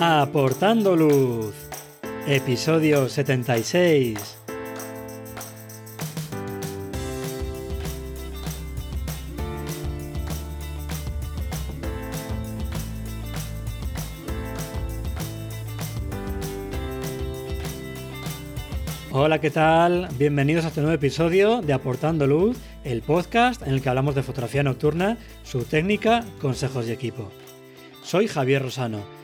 Aportando Luz, episodio 76. Hola, ¿qué tal? Bienvenidos a este nuevo episodio de Aportando Luz, el podcast en el que hablamos de fotografía nocturna, su técnica, consejos y equipo. Soy Javier Rosano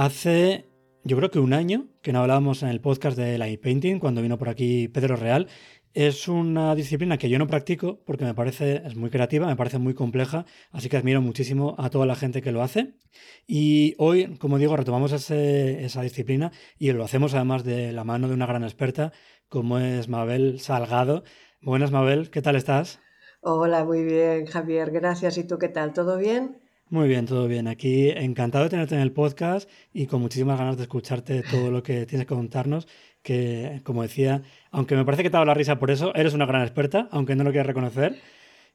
Hace, yo creo que un año que no hablábamos en el podcast de light painting, cuando vino por aquí Pedro Real. Es una disciplina que yo no practico porque me parece, es muy creativa, me parece muy compleja, así que admiro muchísimo a toda la gente que lo hace. Y hoy, como digo, retomamos esa disciplina y lo hacemos además de la mano de una gran experta como es Mabel Salgado. Buenas, Mabel, ¿qué tal estás? Hola, muy bien, Javier, gracias. ¿Y tú qué tal? ¿Todo bien? Muy bien, todo bien. Aquí encantado de tenerte en el podcast y con muchísimas ganas de escucharte todo lo que tienes que contarnos, que como decía, aunque me parece que te ha dado la risa por eso, eres una gran experta, aunque no lo quieras reconocer,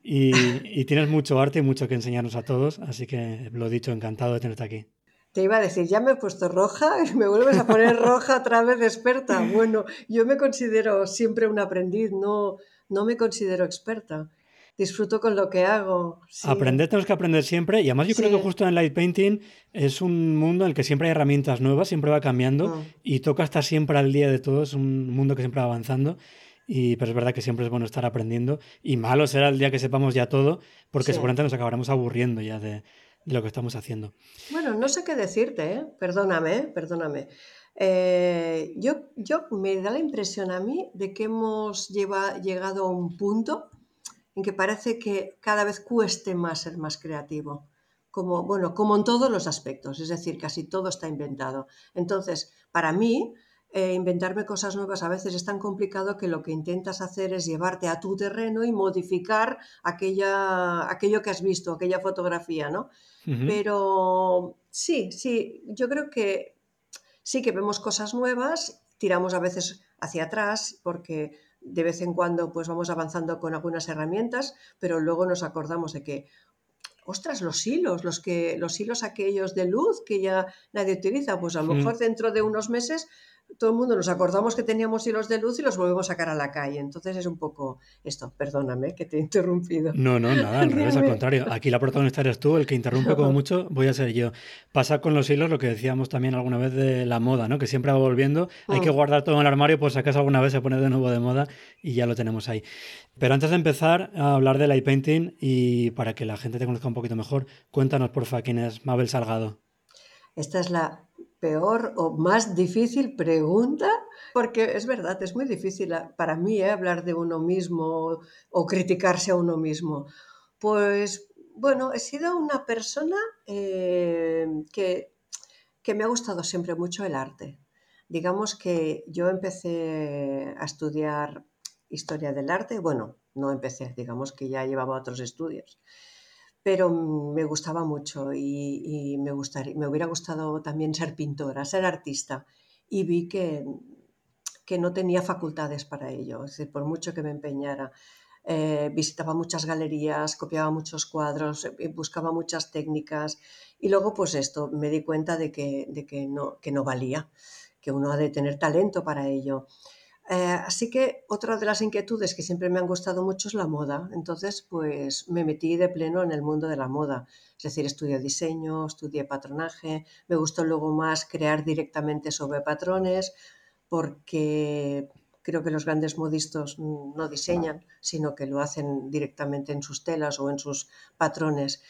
y, tienes mucho arte y mucho que enseñarnos a todos, así que lo dicho, encantado de tenerte aquí. Te iba a decir, ya me he puesto roja me vuelves a poner roja otra vez de experta. Bueno, yo me considero siempre un aprendiz, no, no me considero experta disfruto con lo que hago. Aprender tenemos que aprender siempre y además yo creo que justo en light painting es un mundo en el que siempre hay herramientas nuevas, siempre va cambiando mm. y toca estar siempre al día de todo, es un mundo que siempre va avanzando. Y, pero es verdad que siempre es bueno estar aprendiendo y malo será el día que sepamos ya todo porque seguramente nos acabaremos aburriendo ya de, lo que estamos haciendo. Bueno, no sé qué decirte, ¿eh? perdóname, perdóname. Eh, yo, yo me da la impresión a mí de que hemos lleva, llegado a un punto en que parece que cada vez cueste más ser más creativo. Como, bueno, como en todos los aspectos, es decir, casi todo está inventado. Entonces, para mí, eh, inventarme cosas nuevas a veces es tan complicado que lo que intentas hacer es llevarte a tu terreno y modificar aquella, aquello que has visto, aquella fotografía, ¿no? Pero sí, sí, yo creo que sí que vemos cosas nuevas, tiramos a veces hacia atrás porque de vez en cuando pues vamos avanzando con algunas herramientas, pero luego nos acordamos de que, ostras, los hilos, los, que, los hilos aquellos de luz que ya nadie utiliza, pues a lo mejor dentro de unos meses todo el mundo nos acordamos que teníamos hilos de luz y los volvemos a sacar a la calle. Entonces es un poco esto. Perdóname que te he interrumpido. No, no, nada, al revés, al contrario. Aquí la protagonista eres tú, el que interrumpe como mucho voy a ser yo. Pasa con los hilos lo que decíamos también alguna vez de la moda, ¿no? Que siempre va volviendo. Hay que mm. guardar todo en el armario por si acaso alguna vez se pone de nuevo de moda y ya lo tenemos ahí. Pero antes de empezar a hablar de light painting y para que la gente te conozca un poquito mejor, cuéntanos porfa quién es Mabel Salgado. Esta es la peor o más difícil pregunta, porque es verdad, es muy difícil para mí eh, hablar de uno mismo o criticarse a uno mismo. Pues bueno, he sido una persona eh, que, que me ha gustado siempre mucho el arte. Digamos que yo empecé a estudiar historia del arte, bueno, no empecé, digamos que ya llevaba otros estudios pero me gustaba mucho y, me, gustaría, me hubiera gustado también ser pintora, ser artista. Y vi que, que no tenía facultades para ello, es decir, por mucho que me empeñara. Eh, visitaba muchas galerías, copiaba muchos cuadros, eh, buscaba muchas técnicas y luego pues esto, me di cuenta de que, de que, no, que no valía, que uno ha de tener talento para ello. Eh, así que otra de las inquietudes que siempre me han gustado mucho es la moda. Entonces, pues me metí de pleno en el mundo de la moda. Es decir, estudié diseño, estudié patronaje. Me gustó luego más crear directamente sobre patrones porque creo que los grandes modistas no diseñan, sino que lo hacen directamente en sus telas o en sus patrones.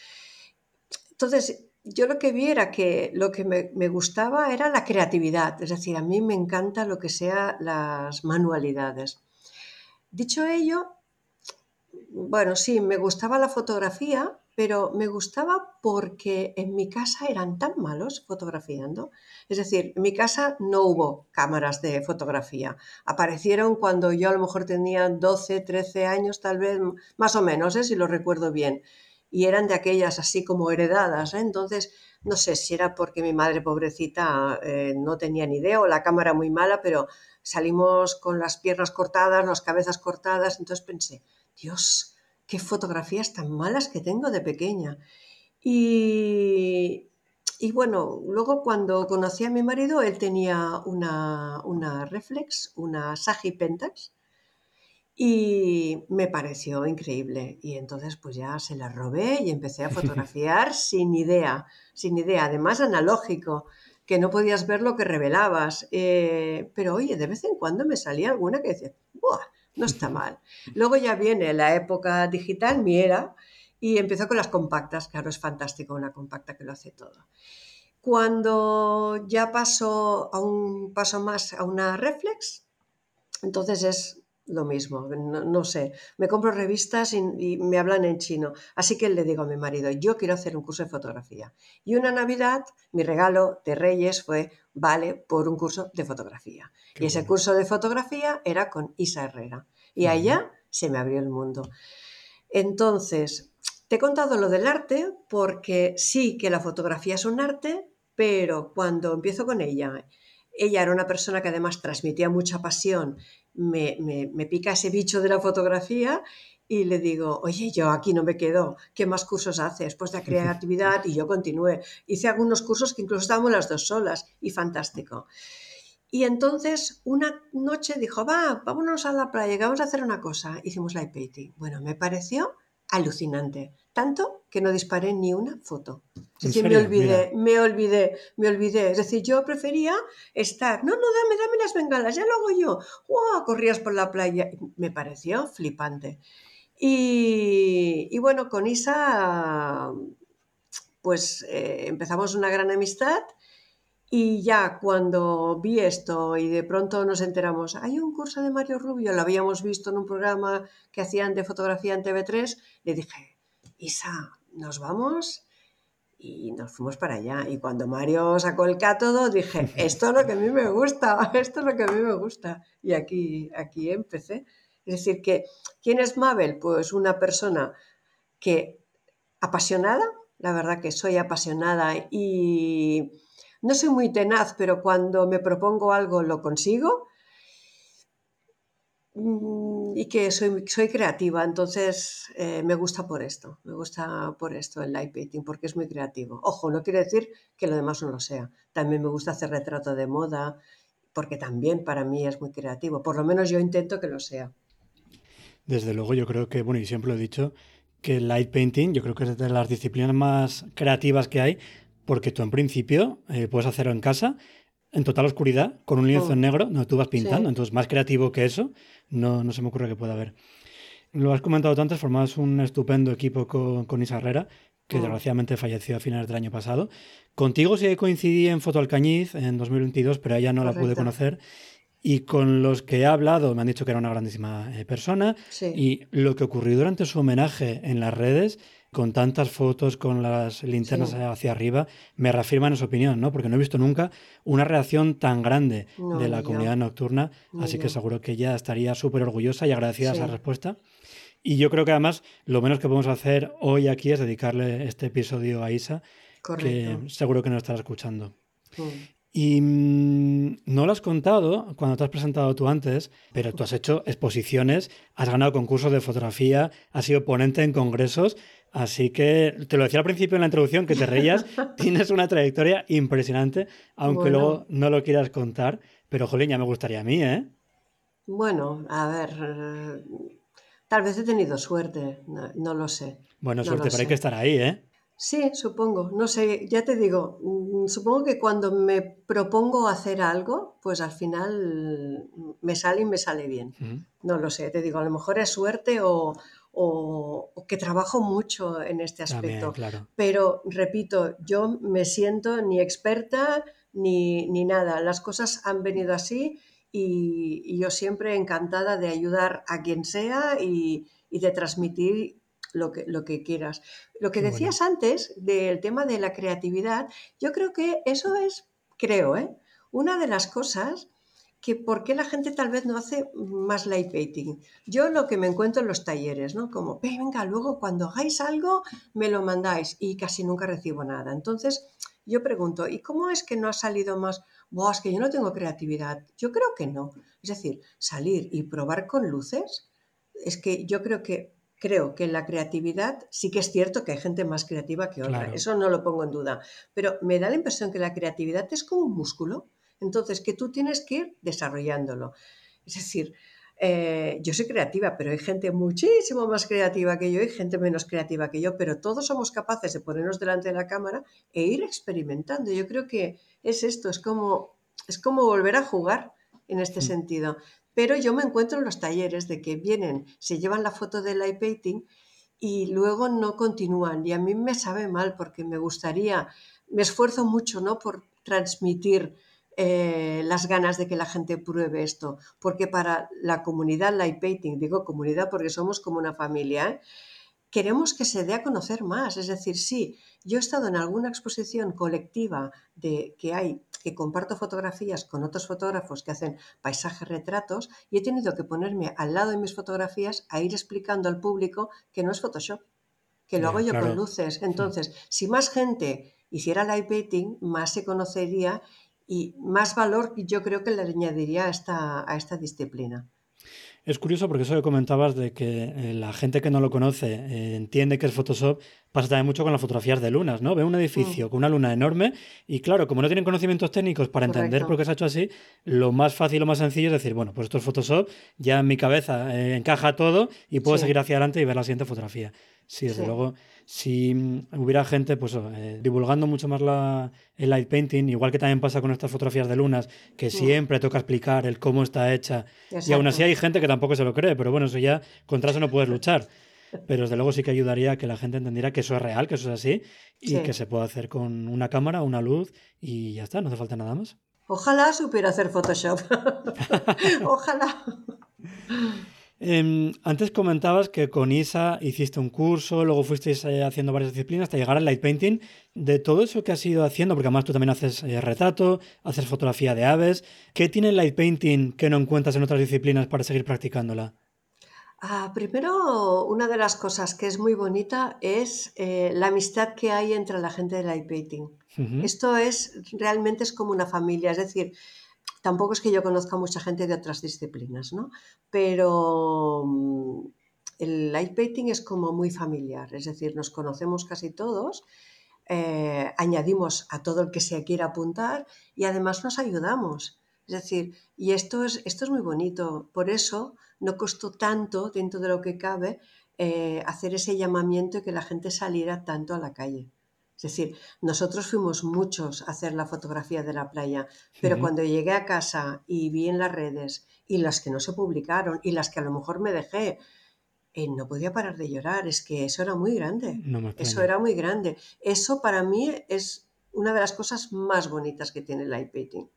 Entonces, yo lo que vi era que lo que me, gustaba era la creatividad, es decir, a mí me encanta lo que sea las manualidades. Dicho ello, bueno, sí, me gustaba la fotografía, pero me gustaba porque en mi casa eran tan malos fotografiando. Es decir, en mi casa no hubo cámaras de fotografía. Aparecieron cuando yo a lo mejor tenía 12, 13 años, tal vez, más o menos, ¿eh? si lo recuerdo bien. Y eran de aquellas así como heredadas. ¿eh? Entonces, no sé si era porque mi madre pobrecita eh, no tenía ni idea o la cámara muy mala, pero salimos con las piernas cortadas, las cabezas cortadas. Entonces pensé, Dios, qué fotografías tan malas que tengo de pequeña. Y, bueno, luego cuando conocí a mi marido, él tenía una, una reflex, una Sagi Pentax, y me pareció increíble. Y entonces pues ya se la robé y empecé a fotografiar sin idea, sin idea, además analógico, que no podías ver lo que revelabas. Eh, pero oye, de vez en cuando me salía alguna que decía, ¡buah! no está mal. Luego ya viene la época digital, mi era, y empezó con las compactas, claro, es fantástico una compacta que lo hace todo. Cuando ya paso a un paso más a una reflex, entonces es lo mismo, no, sé, me compro revistas y, me hablan en chino, así que le digo a mi marido, yo quiero hacer un curso de fotografía. Y una Navidad, mi regalo de Reyes fue, vale, por un curso de fotografía. y ese curso de fotografía era con Isa Herrera. Y allá se me abrió el mundo. Entonces, te he contado lo del arte porque sí que la fotografía es un arte, pero cuando empiezo con ella, ella era una persona que además transmitía mucha pasión me, me, pica ese bicho de la fotografía y le digo, oye, yo aquí no me quedo, ¿qué más cursos haces? Pues de creatividad y yo continué. Hice algunos cursos que incluso estábamos las dos solas y fantástico. Y entonces una noche dijo, va, vámonos a la playa, vamos a hacer una cosa. Hicimos light painting. Bueno, me pareció alucinante. Tanto que no disparé ni una foto. Es decir, me olvidé, me olvidé, me olvidé. Es decir, yo prefería estar, no, no, dame, dame las bengalas, ya lo hago yo. ¡Wow! Corrías por la playa. Me pareció flipante. Y, bueno, con Isa, pues eh, empezamos una gran amistad. Y ya cuando vi esto y de pronto nos enteramos, hay un curso de Mario Rubio, lo habíamos visto en un programa que hacían de fotografía en TV3, le dije, Isa, ¿nos vamos? Y nos fuimos para allá. Y cuando Mario sacó el cátodo, dije, esto es lo que a mí me gusta, esto es lo que a mí me gusta. Y aquí, aquí empecé. Es decir, que, ¿quién es Mabel? Pues una persona que apasionada, la verdad que soy apasionada y no soy muy tenaz, pero cuando me propongo algo lo consigo Mm, y que soy, soy creativa, entonces eh, me gusta por esto, me gusta por esto el light painting, porque es muy creativo. Ojo, no quiere decir que lo demás no lo sea. También me gusta hacer retrato de moda, porque también para mí es muy creativo. Por lo menos yo intento que lo sea. Desde luego, yo creo que, bueno, y siempre lo he dicho, que el light painting, yo creo que es de las disciplinas más creativas que hay, porque tú en principio eh, puedes hacerlo en casa, en total oscuridad, con un lienzo oh. en negro, no tú vas pintando. Entonces, más creativo que eso, no, no se me ocurre que pueda haber. Lo has comentado antes, formabas un estupendo equipo con, con Isa Herrera, que oh. desgraciadamente falleció a finales del año pasado. Contigo sí coincidí en Foto Alcañiz en 2022, pero ella no la pude conocer. Y con los que he hablado me han dicho que era una grandísima eh, persona. Y lo que ocurrió durante su homenaje en las redes con tantas fotos, con las linternas hacia arriba, me reafirman esa opinión, ¿no? Porque no he visto nunca una reacción tan grande de la comunidad nocturna, así que seguro que ella estaría súper orgullosa y agradecida a esa respuesta. Y yo creo que además lo menos que podemos hacer hoy aquí es dedicarle este episodio a Isa, que seguro que nos estará escuchando. Mm. Y mm, no lo has contado cuando te has presentado tú antes, pero tú has hecho exposiciones, has ganado concursos de fotografía, has sido ponente en congresos Así que te lo decía al principio en la introducción que te reías, tienes una trayectoria impresionante, aunque luego no lo quieras contar, pero jolín, ya me gustaría a mí, ¿eh? Bueno, a ver, tal vez he tenido suerte, no, lo sé. Bueno, suerte, pero hay que estar ahí, ¿eh? Sí, supongo, no sé, ya te digo, supongo que cuando me propongo hacer algo, pues al final me sale y me sale bien. No lo sé, te digo, a lo mejor es suerte o, o, que trabajo mucho en este aspecto. Pero, repito, yo me siento ni experta ni, nada. Las cosas han venido así y, yo siempre encantada de ayudar a quien sea y, de transmitir lo que, lo que quieras. Lo que decías antes del tema de la creatividad, yo creo que eso es, creo, ¿eh? una de las cosas que por qué la gente tal vez no hace más light painting. Yo lo que me encuentro en los talleres, ¿no? Como, venga, luego cuando hagáis algo, me lo mandáis y casi nunca recibo nada. Entonces, yo pregunto, ¿y cómo es que no ha salido más? Buah, es que yo no tengo creatividad. Yo creo que no. Es decir, salir y probar con luces, es que yo creo que creo que la creatividad sí que es cierto que hay gente más creativa que otra, eso no lo pongo en duda, pero me da la impresión que la creatividad es como un músculo entonces, que tú tienes que ir desarrollándolo. Es decir, eh, yo soy creativa, pero hay gente muchísimo más creativa que yo y gente menos creativa que yo, pero todos somos capaces de ponernos delante de la cámara e ir experimentando. Yo creo que es esto, es como, es como volver a jugar en este mm. sentido. Pero yo me encuentro en los talleres de que vienen, se llevan la foto del light painting y luego no continúan. Y a mí me sabe mal porque me gustaría, me esfuerzo mucho ¿no? por transmitir eh, las ganas de que la gente pruebe esto, porque para la comunidad Light Painting, digo comunidad porque somos como una familia, ¿eh? queremos que se dé a conocer más. Es decir, sí, yo he estado en alguna exposición colectiva de que hay, que comparto fotografías con otros fotógrafos que hacen paisajes, retratos, y he tenido que ponerme al lado de mis fotografías a ir explicando al público que no es Photoshop, que lo hago yo con luces. Entonces, si más gente hiciera light painting, más se conocería y más valor yo creo que le añadiría a esta, a esta disciplina. Es curioso porque eso que comentabas de que eh, la gente que no lo conoce eh, entiende que es Photoshop, pasa también mucho con las fotografías de lunas, ¿no? Ve un edificio mm. con una luna enorme y claro, como no tienen conocimientos técnicos para entender por qué se ha hecho así, lo más fácil, lo más sencillo es decir, bueno, pues esto es Photoshop, ya en mi cabeza eh, encaja todo y puedo seguir hacia adelante y ver la siguiente fotografía. Sí, desde luego, si hubiera gente pues, eh, divulgando mucho más la, el light painting, igual que también pasa con estas fotografías de lunas, que mm. siempre toca explicar el cómo está hecha. Y aún así hay gente que tampoco se lo cree, pero bueno, eso ya contra eso no puedes luchar. Pero desde luego sí que ayudaría a que la gente entendiera que eso es real, que eso es así, y que se puede hacer con una cámara, una luz, y ya está, no hace falta nada más. Ojalá supiera hacer Photoshop. Ojalá. Em, antes comentabas que con ISA hiciste un curso, luego fuisteis eh, haciendo varias disciplinas hasta llegar al light painting. De todo eso que has ido haciendo, porque además tú también haces eh, retrato, haces fotografía de aves, ¿qué tiene el light painting que no encuentras en otras disciplinas para seguir practicándola? Ah, primero, una de las cosas que es muy bonita es eh, la amistad que hay entre la gente del light painting. Esto es realmente es como una familia, es decir, Tampoco es que yo conozca mucha gente de otras disciplinas, ¿no? Pero mm, el light painting es como muy familiar, es decir, nos conocemos casi todos, eh, añadimos a todo el que se quiera apuntar y además nos ayudamos. Es decir, y esto es, esto es muy bonito, por eso no costó tanto, dentro de lo que cabe, eh, hacer ese llamamiento y que la gente saliera tanto a la calle. Es decir, nosotros fuimos muchos a hacer la fotografía de la playa, pero cuando llegué a casa y vi en las redes y las que no se publicaron y las que a lo mejor me dejé, eh, no podía parar de llorar, es que eso era muy grande. eso era muy grande. Eso para mí es una de las cosas más bonitas que tiene el light painting.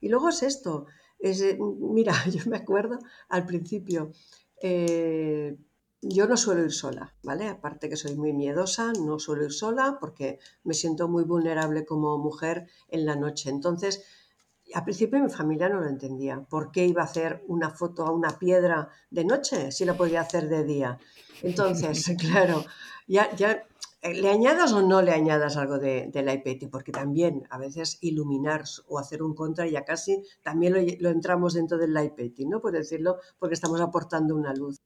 Y luego es esto, es, mira, yo me acuerdo al principio, eh, yo no suelo ir sola, ¿vale? Aparte que soy muy miedosa, no suelo ir sola porque me siento muy vulnerable como mujer en la noche. Entonces, al principio mi familia no lo entendía. ¿Por qué iba a hacer una foto a una piedra de noche si la podía hacer de día? Entonces, claro, ya, ya eh, le añadas o no le añadas algo de, del iPad, porque también a veces iluminar o hacer un contra ya casi también lo, lo entramos dentro del iPad, ¿no? Por decirlo, porque estamos aportando una luz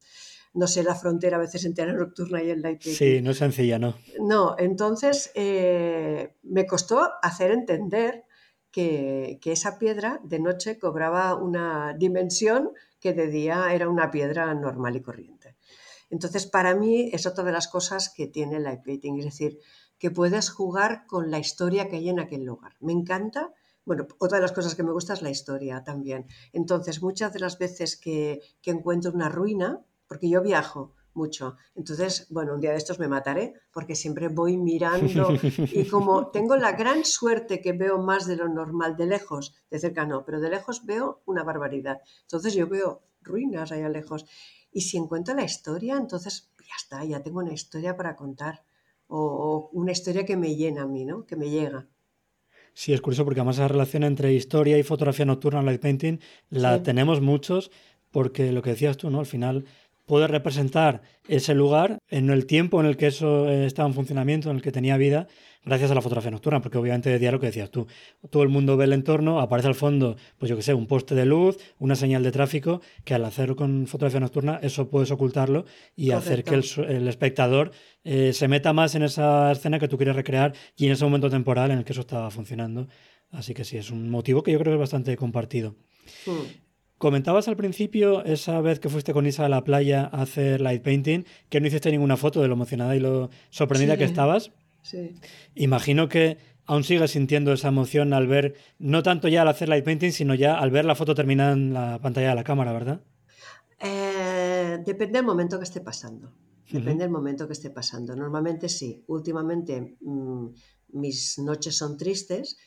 no sé, la frontera a veces entre la nocturna y el light Sí, no es sencilla, ¿no? No, entonces eh, me costó hacer entender que, esa piedra de noche cobraba una dimensión que de día era una piedra normal y corriente. Entonces, para mí es otra de las cosas que tiene el light painting, es decir, que puedes jugar con la historia que hay en aquel lugar. Me encanta bueno, otra de las cosas que me gusta es la historia también. Entonces, muchas de las veces que, que, encuentro una ruina, porque yo viajo mucho. Entonces, bueno, un día de estos me mataré porque siempre voy mirando y como tengo la gran suerte que veo más de lo normal de lejos, de cerca no, pero de lejos veo una barbaridad. Entonces yo veo ruinas allá lejos y si encuentro la historia, entonces ya está, ya tengo una historia para contar o, una historia que me llena a mí, ¿no? Que me llega. Sí, es curioso porque además esa relación entre historia y fotografía nocturna, light painting, la tenemos muchos porque lo que decías tú, ¿no? Al final puede representar ese lugar en el tiempo en el que eso eh, estaba en funcionamiento, en el que tenía vida, gracias a la fotografía nocturna, porque obviamente de día lo que decías tú, todo el mundo ve el entorno, aparece al fondo, pues yo que sé, un poste de luz, una señal de tráfico, que al hacerlo con fotografía nocturna eso puedes ocultarlo y hacer que el, espectador eh, se meta más en esa escena que tú quieres recrear y en ese momento temporal en el que eso estaba funcionando. Así que sí, es un motivo que yo creo que es bastante compartido. Hmm. Comentabas al principio, esa vez que fuiste con Isa a la playa a hacer light painting, que no hiciste ninguna foto de lo emocionada y lo sorprendida que estabas. Sí. Imagino que aún sigues sintiendo esa emoción al ver, no tanto ya al hacer light painting, sino ya al ver la foto terminada en la pantalla de la cámara, ¿verdad? Eh, depende del momento que esté pasando. Depende del momento que esté pasando. Normalmente sí. Últimamente mm, mis noches son tristes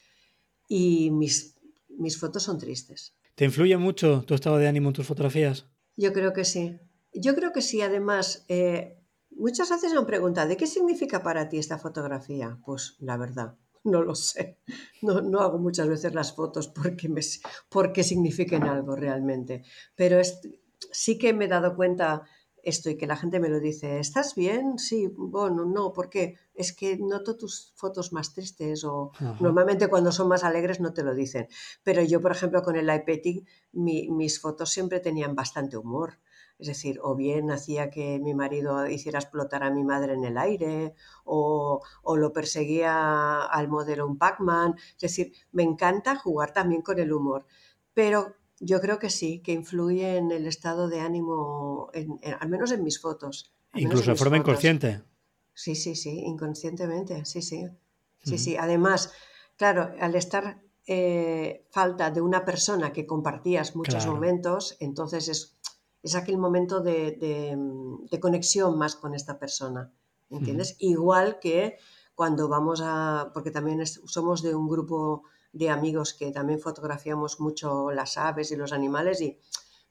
y mis, mis fotos son tristes. ¿Te influye mucho tu estado de ánimo en tus fotografías? Yo creo que sí. Yo creo que sí. Además, eh, muchas veces me han preguntado, ¿de qué significa para ti esta fotografía? Pues la verdad, no lo sé. No, hago muchas veces las fotos porque, me, porque signifiquen algo realmente. Pero sí que me he dado cuenta esto y que la gente me lo dice, ¿estás bien? Sí, bueno, no, ¿por qué? Es que noto tus fotos más tristes o normalmente cuando son más alegres no te lo dicen. Pero yo, por ejemplo, con el iPetting, mis fotos siempre tenían bastante humor. Es decir, o bien hacía que mi marido hiciera explotar a mi madre en el aire, o, o lo perseguía al modelo un Pac-Man. Es decir, me encanta jugar también con el humor. Pero yo creo que sí, que influye en el estado de ánimo, al menos en mis fotos. Incluso de forma inconsciente. Sí, sí, sí, inconscientemente, sí, sí. Sí, sí. Además, claro, al estar eh, falta de una persona que compartías muchos momentos, entonces es, es aquel momento de, conexión más con esta persona. ¿Entiendes? Igual que cuando vamos a. porque también somos de un grupo de amigos que también fotografiamos mucho las aves y los animales y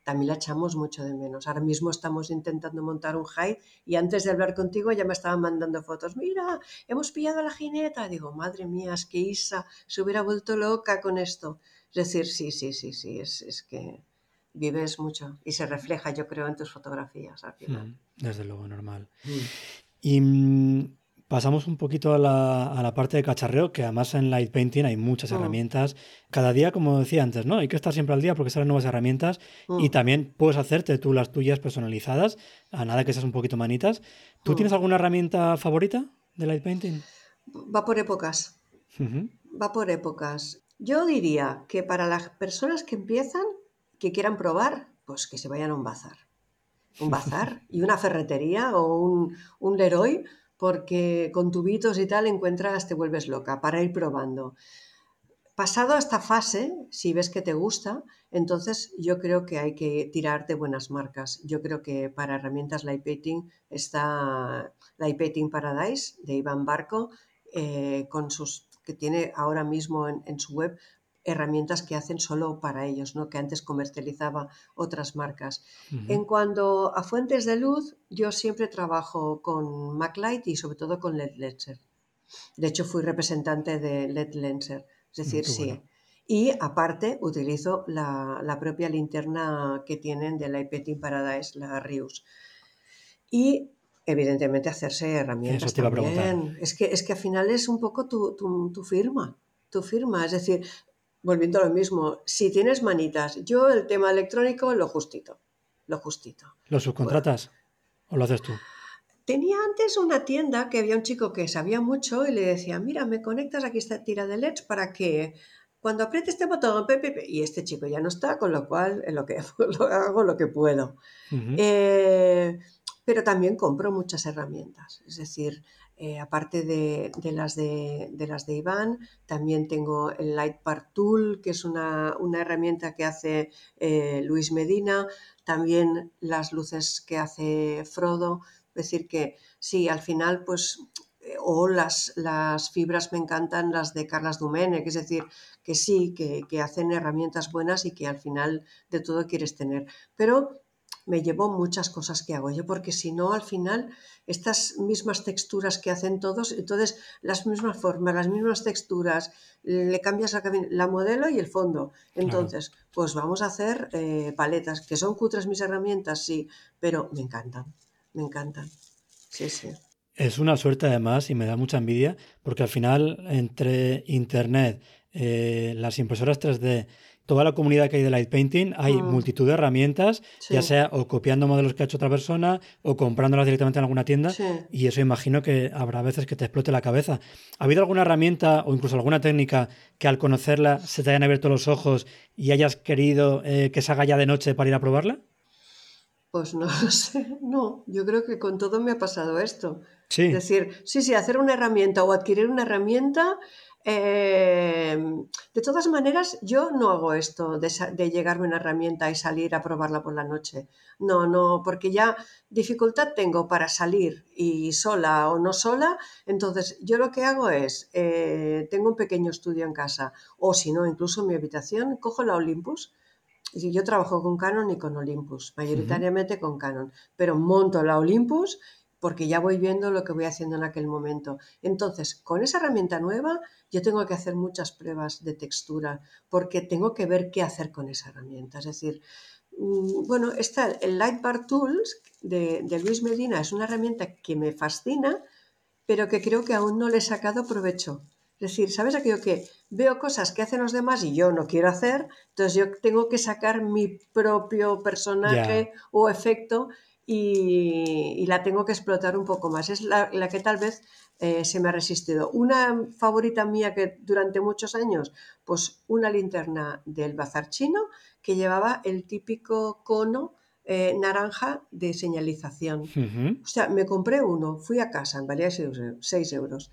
también la echamos mucho de menos. Ahora mismo estamos intentando montar un hike y antes de hablar contigo ya me estaban mandando fotos. Mira, hemos pillado a la jineta. Digo, madre mía, es que Isa se hubiera vuelto loca con esto. Es decir, sí, sí, sí, sí, es, que vives mucho y se refleja, yo creo, en tus fotografías al final. Mm, desde luego, normal. Mm. Y mm, Pasamos un poquito a la, parte de cacharreo, que además en Light Painting hay muchas mm. herramientas. Cada día, como decía antes, ¿no? Hay que estar siempre al día porque salen nuevas herramientas y mm. también puedes hacerte tú las tuyas personalizadas, a nada que seas un poquito manitas. ¿Tú mm. tienes alguna herramienta favorita de Light Painting? Va por épocas. Va por épocas. Yo diría que para las personas que empiezan, que quieran probar, pues que se vayan a un bazar. Un bazar y una ferretería o un, un Leroy porque con tubitos y tal encuentras, te vuelves loca para ir probando. Pasado esta fase, si ves que te gusta, entonces yo creo que hay que tirar de buenas marcas. Yo creo que para herramientas Light Painting está Light Painting Paradise de Iván Barco, eh, con sus, que tiene ahora mismo en su web herramientas que hacen solo para ellos, ¿no? que antes comercializaba otras marcas. En cuanto a fuentes de luz, yo siempre trabajo con MacLight y sobre todo con LED Lenser. De hecho, fui representante de LED Lenser, es decir, sí. Y aparte utilizo la, propia linterna que tienen de la IPETIN Paradise, la Rius. Y evidentemente hacerse herramientas también. Es que, es que al final es un poco tu, tu firma tu firma. Es decir, volviendo a lo mismo, si tienes manitas, yo el tema electrónico lo justito, lo justito. ¿Lo subcontratas o lo haces tú? Tenía antes una tienda que había un chico que sabía mucho y le decía, mira, me conectas aquí esta tira de LEDs para que cuando apriete este botón, y este chico ya no está, con lo cual en lo que hago lo que puedo. Eh, pero también compro muchas herramientas, es decir, eh, aparte de, las de, Iván, también tengo el Light Part Tool, que es una, herramienta que hace eh, Luis Medina, también las luces que hace Frodo. Es decir, que sí, al final, pues, eh, o las, fibras me encantan, las de Carlas Dumenech, es decir, que sí, que, que hacen herramientas buenas y que al final de todo quieres tener. Pero me llevo muchas cosas que hago yo, porque si no, al final, estas mismas texturas que hacen todos, entonces las mismas formas, las mismas texturas, le cambias la, modelo y el fondo. Entonces, pues vamos a hacer eh, paletas, que son cutres mis herramientas, sí, pero me encantan, me encantan. Sí, sí. Es una suerte además y me da mucha envidia porque al final entre Internet, eh, las impresoras 3D, toda la comunidad que hay de light painting, hay mm. multitud de herramientas, ya sea o copiando modelos que ha hecho otra persona o comprándolas directamente en alguna tienda. Y eso imagino que habrá veces que te explote la cabeza. ¿Ha habido alguna herramienta o incluso alguna técnica que al conocerla se te hayan abierto los ojos y hayas querido eh, que se haga ya de noche para ir a probarla? Pues no lo sé, no. Yo creo que con todo me ha pasado esto. Sí. Es decir, sí, sí, hacer una herramienta o adquirir una herramienta Em, de todas maneras, yo no hago esto de, llegarme una herramienta y salir a probarla por la noche. No, no, porque ya dificultad tengo para salir y sola o no sola. Entonces, yo lo que hago es, eh, tengo un pequeño estudio en casa o si no, incluso en mi habitación, cojo la Olympus. Yo trabajo con Canon y con Olympus, mayoritariamente con Canon, pero monto la Olympus porque ya voy viendo lo que voy haciendo en aquel momento. Entonces, con esa herramienta nueva, yo tengo que hacer muchas pruebas de textura, porque tengo que ver qué hacer con esa herramienta. Es decir, mm, bueno, está el Lightbar Tools de, Luis Medina, es una herramienta que me fascina, pero que creo que aún no le he sacado provecho. Es decir, ¿sabes aquello que veo cosas que hacen los demás y yo no quiero hacer? Entonces yo tengo que sacar mi propio personaje o efecto y, la tengo que explotar un poco más. Es la, que tal vez eh, se me ha resistido. Una favorita mía que durante muchos años, pues una linterna del bazar chino que llevaba el típico cono eh, naranja de señalización. O sea, me compré uno, fui a casa, valía 6 euros.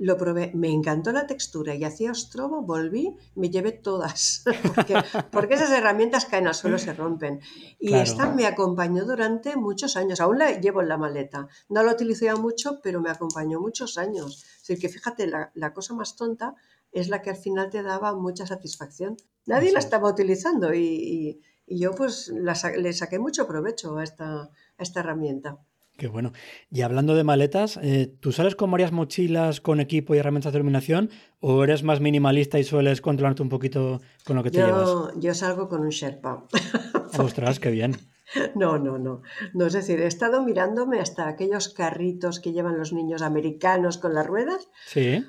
Lo probé, me encantó la textura y hacía ostrobo, volví, me llevé todas, porque, esas herramientas caen al suelo, se rompen. Y esta me acompañó durante muchos años, aún la llevo en la maleta. No la utilicé ya mucho, pero me acompañó muchos años. Es decir, que fíjate, la, cosa más tonta es la que al final te daba mucha satisfacción. Nadie la estaba utilizando y, yo pues le saqué mucho provecho a esta, a esta herramienta. Qué bueno. Y hablando de maletas, eh, ¿tú sales con varias mochilas con equipo y herramientas de iluminación o eres más minimalista y sueles controlarte un poquito con lo que te llevas? Yo salgo con un Sherpa. Ostras, qué bien. No, no, no. No, es decir, he estado mirándome hasta aquellos carritos que llevan los niños americanos con las ruedas. Sí.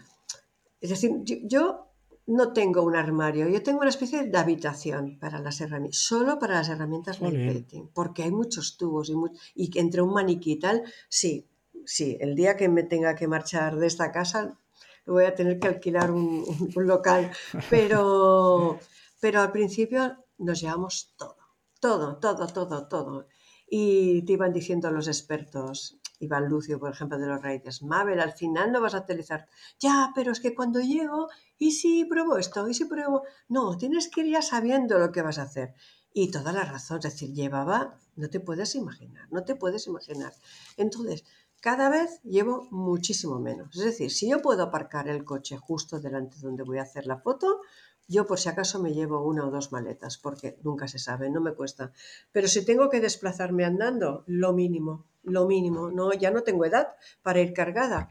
Es decir, yo no tengo un armario, yo tengo una especie de habitación para las herramientas, solo para las herramientas light porque hay muchos tubos y, y entre un maniquí y tal, sí, sí, el día que me tenga que marchar de esta casa voy a tener que alquilar un, local, pero, pero al principio nos llevamos todo, todo, todo, todo, todo. Y te iban diciendo los expertos, Iván Lucio, por ejemplo, de los Raiders, Mabel, al final no vas a utilizar. Ya, pero es que cuando llego, ¿y si pruebo esto? ¿Y si pruebo? No, tienes que ir ya sabiendo lo que vas a hacer. Y toda la razón, es decir, llevaba, no te puedes imaginar, no te puedes imaginar. Entonces, cada vez llevo muchísimo menos. Es decir, si yo puedo aparcar el coche justo delante donde voy a hacer la foto, yo por si acaso me llevo una o dos maletas, porque nunca se sabe, no me cuesta. Pero si tengo que desplazarme andando, lo mínimo, lo mínimo. No, ya no tengo edad para ir cargada.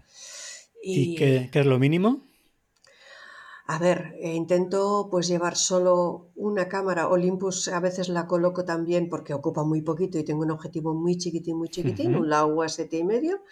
¿Y, qué, es lo mínimo? A ver, eh, intento pues llevar solo una cámara. Olympus a veces la coloco también porque ocupa muy poquito y tengo un objetivo muy chiquitín, muy chiquitín, un Laowa 7 y medio.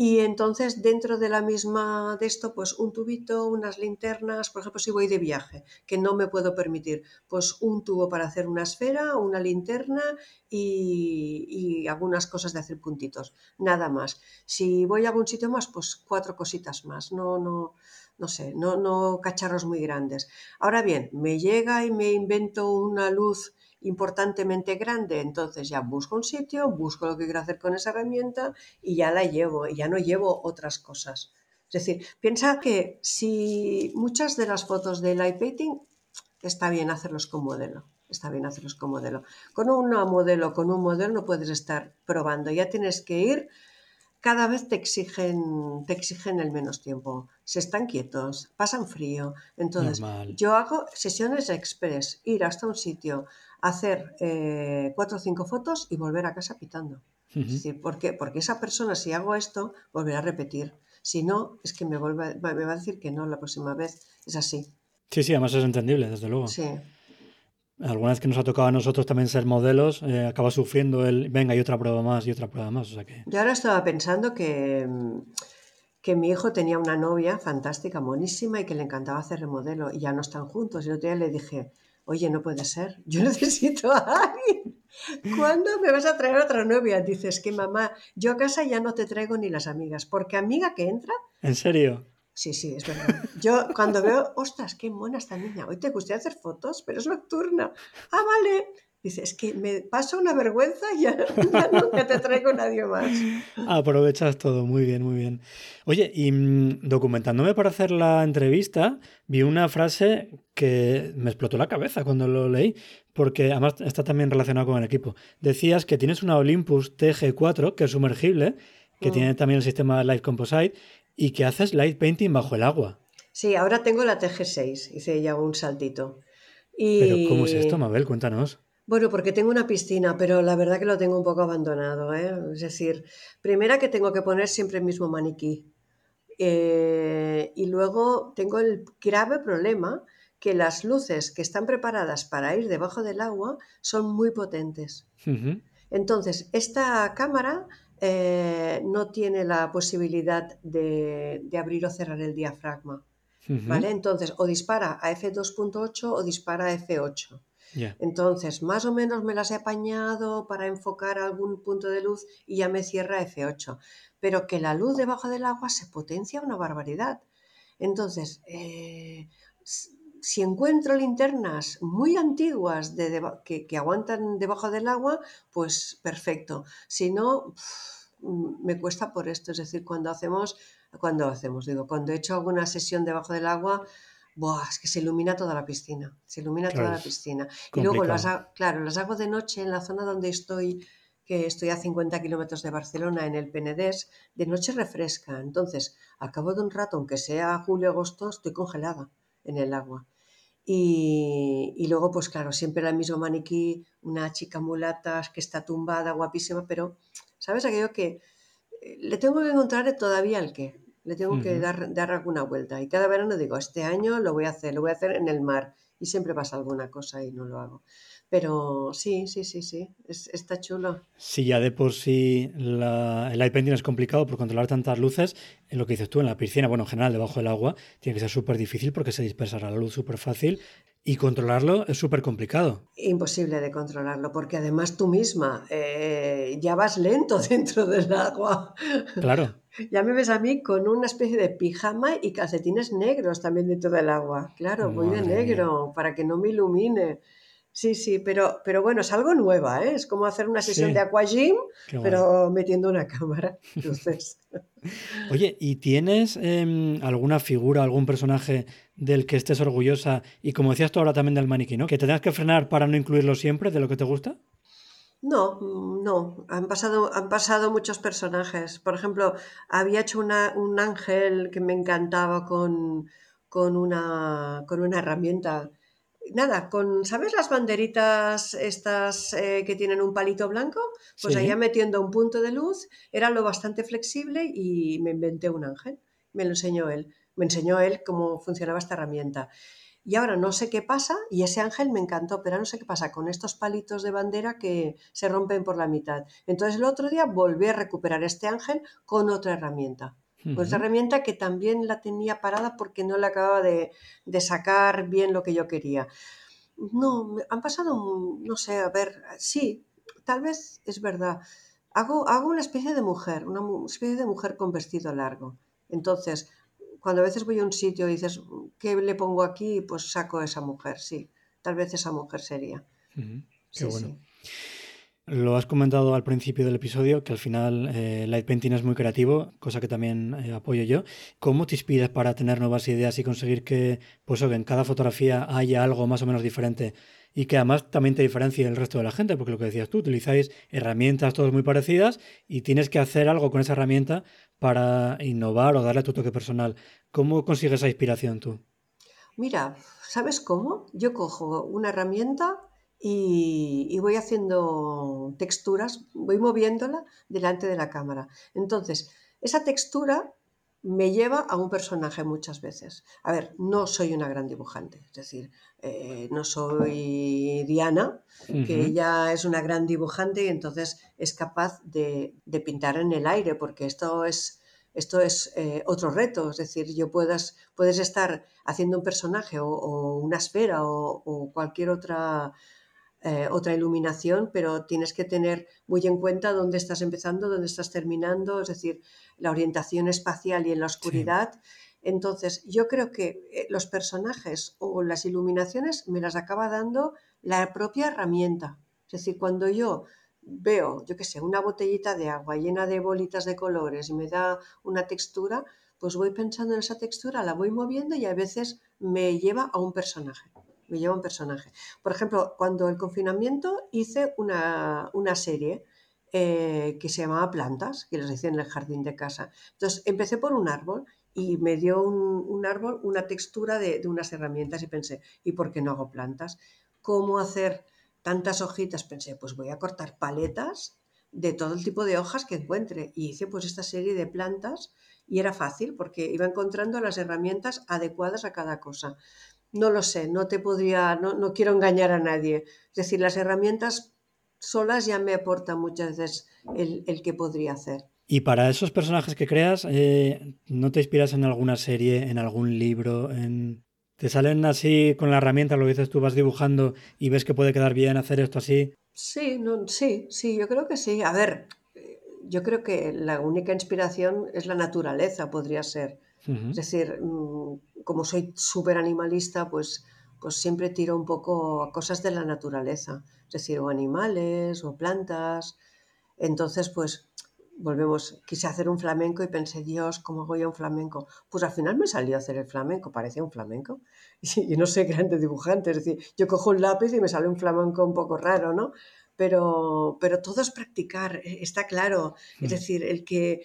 Y entonces dentro de la misma de esto, pues un tubito, unas linternas, por ejemplo, si voy de viaje, que no me puedo permitir, pues un tubo para hacer una esfera, una linterna y, algunas cosas de hacer puntitos, nada más. Si voy a algún sitio más, pues cuatro cositas más, no, no, no sé, no, no cacharros muy grandes. Ahora bien, me llega y me invento una luz importantemente grande, entonces ya busco un sitio, busco lo que quiero hacer con esa herramienta y ya la llevo, y ya no llevo otras cosas. Es decir, piensa que si muchas de las fotos de light painting está bien hacerlos con modelo, está bien hacerlos con modelo. Con una modelo, con un modelo no puedes estar probando, ya tienes que ir cada vez te exigen, te exigen el menos tiempo. Se están quietos, pasan frío. Entonces, yo hago sesiones express, ir hasta un sitio, hacer eh, cuatro o cinco fotos y volver a casa pitando. Es decir, ¿por qué? Porque esa persona, si hago esto, volverá a repetir. Si no, es que me, vuelve, me va a decir que no la próxima vez. Es así. Sí, sí, además es entendible, desde luego. Sí. Alguna vez que nos ha tocado a nosotros también ser modelos, eh, acaba sufriendo el, venga, y otra prueba más, y otra prueba más. O sea que... Yo ahora estaba pensando que, que mi hijo tenía una novia fantástica, monísima, y que le encantaba hacer remodelo, y ya no están juntos. Y el otro día le dije, oye, no puede ser, yo necesito a alguien. ¿Cuándo me vas a traer otra novia? Dices que mamá, yo a casa ya no te traigo ni las amigas, porque amiga que entra... ¿En serio? Sí, sí, es verdad. Yo cuando veo, ostras, qué mona esta niña, hoy te gustaría hacer fotos, pero es nocturna. Ah, vale. Dice, es que me paso una vergüenza y ya, nunca te traigo nadie más. Aprovechas todo, muy bien, muy bien. Oye, y mm, documentándome para hacer la entrevista, vi una frase que me explotó la cabeza cuando lo leí, porque además está también relacionado con el equipo. Decías que tienes una Olympus TG4, que es sumergible, que mm. tiene también el sistema Light Composite, y que haces light painting bajo el agua. Sí, ahora tengo la TG6, hice ya un saltito. Pero ¿cómo es esto, Mabel? Cuéntanos. Bueno, porque tengo una piscina, pero la verdad que lo tengo un poco abandonado. ¿eh? Es decir, primera que tengo que poner siempre el mismo maniquí. Eh, y luego tengo el grave problema que las luces que están preparadas para ir debajo del agua son muy potentes. Entonces, esta cámara eh, no tiene la posibilidad de, abrir o cerrar el diafragma. ¿Vale? Entonces, o dispara a F2.8 o dispara a F8. Entonces, más o menos me las he apañado para enfocar algún punto de luz y ya me cierra F8. Pero que la luz debajo del agua se potencia una barbaridad. Entonces, eh, si encuentro linternas muy antiguas que, aguantan debajo del agua, pues perfecto. Si no, me cuesta por esto. Es decir, cuando hacemos, cuando hacemos, digo, cuando he hecho alguna sesión debajo del agua, Buah, es que se ilumina toda la piscina, se ilumina toda la piscina. Y luego las, claro, las hago de noche en la zona donde estoy, que estoy a 50 kilómetros de Barcelona, en el Penedés, de noche refresca. Entonces, al cabo de un rato, aunque sea julio agosto, estoy congelada en el agua. Y, y, luego, pues claro, siempre el mismo maniquí, una chica mulata que está tumbada, guapísima, pero, ¿sabes? Aquello que eh, le tengo que encontrar todavía el qué le tengo que dar, dar alguna vuelta. Y cada verano digo, este año lo voy a hacer, lo voy a hacer en el mar. Y siempre pasa alguna cosa y no lo hago. Pero sí, sí, sí, sí, está chulo. Si ya de por sí la, el painting es complicado por controlar tantas luces, en lo que dices tú, en la piscina, bueno, en general debajo del agua, tiene que ser súper difícil porque se dispersará la luz súper fácil y controlarlo es súper complicado. Imposible de controlarlo, porque además tú misma eh, ya vas lento dentro del agua. Claro. Ya me ves a mí con una especie de pijama y calcetines negros también dentro del agua. Claro, voy de negro para que no me ilumine. Sí, sí, pero, pero bueno, es algo nueva, ¿eh? Es como hacer una sesión de aquagym, pero metiendo una cámara. Entonces... Oye, ¿y tienes em, alguna figura, algún personaje del que estés orgullosa? Y como decías tú ahora también del maniquí, ¿no? Que te tengas que frenar para no incluirlo siempre de lo que te gusta. No, no, han pasado, han pasado muchos personajes. Por ejemplo, había hecho una, un ángel que me encantaba con, con, una, con una herramienta nada, con, ¿sabes las banderitas estas eh, que tienen un palito blanco? Pues allá metiendo un punto de luz, era lo bastante flexible y me inventé un ángel. Me lo enseñó él. Me enseñó él cómo funcionaba esta herramienta. Y ahora no sé qué pasa, y ese ángel me encantó, pero no sé qué pasa con estos palitos de bandera que se rompen por la mitad. Entonces el otro día volví a recuperar este ángel con otra herramienta. Pues herramienta que también la tenía parada porque no le acababa de, sacar bien lo que yo quería. No, han pasado, no sé, a ver, sí, tal vez es verdad. Hago, hago una especie de mujer, una especie de mujer con vestido largo. Entonces, cuando a veces voy a un sitio y dices, ¿qué le pongo aquí? Pues saco a esa mujer, sí. Tal vez esa mujer sería. Qué bueno. Lo has comentado al principio del episodio, que al final eh, Light Painting es muy creativo, cosa que también eh, apoyo yo. ¿Cómo te inspiras para tener nuevas ideas y conseguir que, pues, en cada fotografía haya algo más o menos diferente y que además también te diferencie del resto de la gente? Porque lo que decías tú, utilizáis herramientas todas muy parecidas y tienes que hacer algo con esa herramienta para innovar o darle tu toque personal. ¿Cómo consigues esa inspiración tú? Mira, ¿sabes cómo? Yo cojo una herramienta y, voy haciendo texturas, voy moviéndola delante de la cámara. Entonces, esa textura me lleva a un personaje muchas veces. A ver, no soy una gran dibujante, es decir, eh, no soy Diana, que ella es una gran dibujante y entonces es capaz de, pintar en el aire, porque esto es, esto es eh, otro reto, es decir, yo puedas, puedes estar haciendo un personaje o, una esfera o cualquier otra eh, otra iluminación, pero tienes que tener muy en cuenta dónde estás empezando, dónde estás terminando, es decir, la orientación espacial y en la oscuridad. Entonces, yo creo que eh, los personajes o las iluminaciones me las acaba dando la propia herramienta. Es decir, cuando yo veo, yo qué sé, una botellita de agua llena de bolitas de colores y me da una textura, pues voy pensando en esa textura, la voy moviendo y a veces me lleva a un personaje me lleva un personaje. Por ejemplo, cuando el confinamiento hice una, serie eh, que se llamaba Plantas, que les hice en el jardín de casa. Entonces, empecé por un árbol y me dio un, árbol una textura de, unas herramientas y pensé, ¿y por qué no hago plantas? ¿Cómo hacer tantas hojitas? Pensé, pues voy a cortar paletas de todo el tipo de hojas que encuentre. Y hice pues esta serie de plantas y era fácil porque iba encontrando las herramientas adecuadas a cada cosa. No lo sé, no te podría, no, no quiero engañar a nadie. Es decir, las herramientas solas ya me aportan muchas veces el, el que podría hacer. Y para esos personajes que creas, eh, ¿no te inspiras en alguna serie, en algún libro? En... ¿Te salen así con la herramienta, lo dices tú, vas dibujando y ves que puede quedar bien hacer esto así? Sí, no, sí, sí, yo creo que sí. A ver, yo creo que la única inspiración es la naturaleza, podría ser. Es decir, mm, como soy súper animalista, pues, pues siempre tiro un poco a cosas de la naturaleza, es decir, o animales o plantas. Entonces, pues volvemos, quise hacer un flamenco y pensé, Dios, ¿cómo hago yo un flamenco? Pues al final me salió a hacer el flamenco, parecía un flamenco. Y, no soy grande dibujante, es decir, yo cojo un lápiz y me sale un flamenco un poco raro, ¿no? Pero, pero todo es practicar, e, está claro. Es decir, el que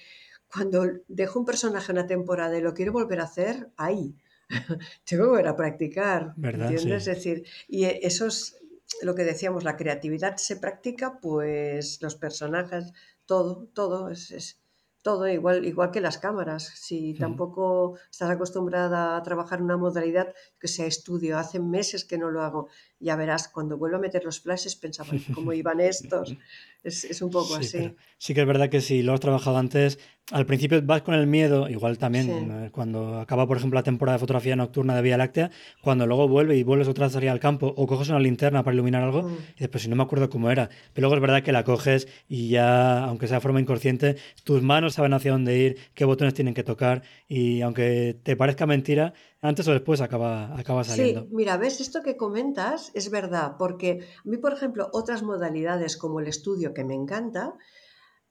cuando dejo un personaje una temporada y lo quiero volver a hacer, ahí. Tengo que volver a practicar. ¿Entiendes? Es decir, y eso es lo que decíamos, la creatividad se practica, pues los personajes, todo, todo, es, todo igual, igual que las cámaras. Si tampoco estás acostumbrada a trabajar una modalidad que sea estudio, hace meses que no lo hago, ya verás, cuando vuelvo a meter los flashes pensaba, ¿cómo iban estos? Es, un poco así. Sí que es verdad que si lo has trabajado antes, al principio vas con el miedo, igual también eh, cuando acaba, por ejemplo, la temporada de fotografía nocturna de Vía Láctea, cuando luego vuelve y vuelves otra vez al campo o coges una linterna para iluminar algo, mm. y dices, pues si no me acuerdo cómo era. Pero luego es verdad que la coges y ya, aunque sea de forma inconsciente, tus manos saben hacia dónde ir, qué botones tienen que tocar y aunque te parezca mentira, antes o después acaba, acaba saliendo. Sí, mira, ves, esto que comentas es verdad, porque a mí, por ejemplo, otras modalidades como el estudio, que me encanta,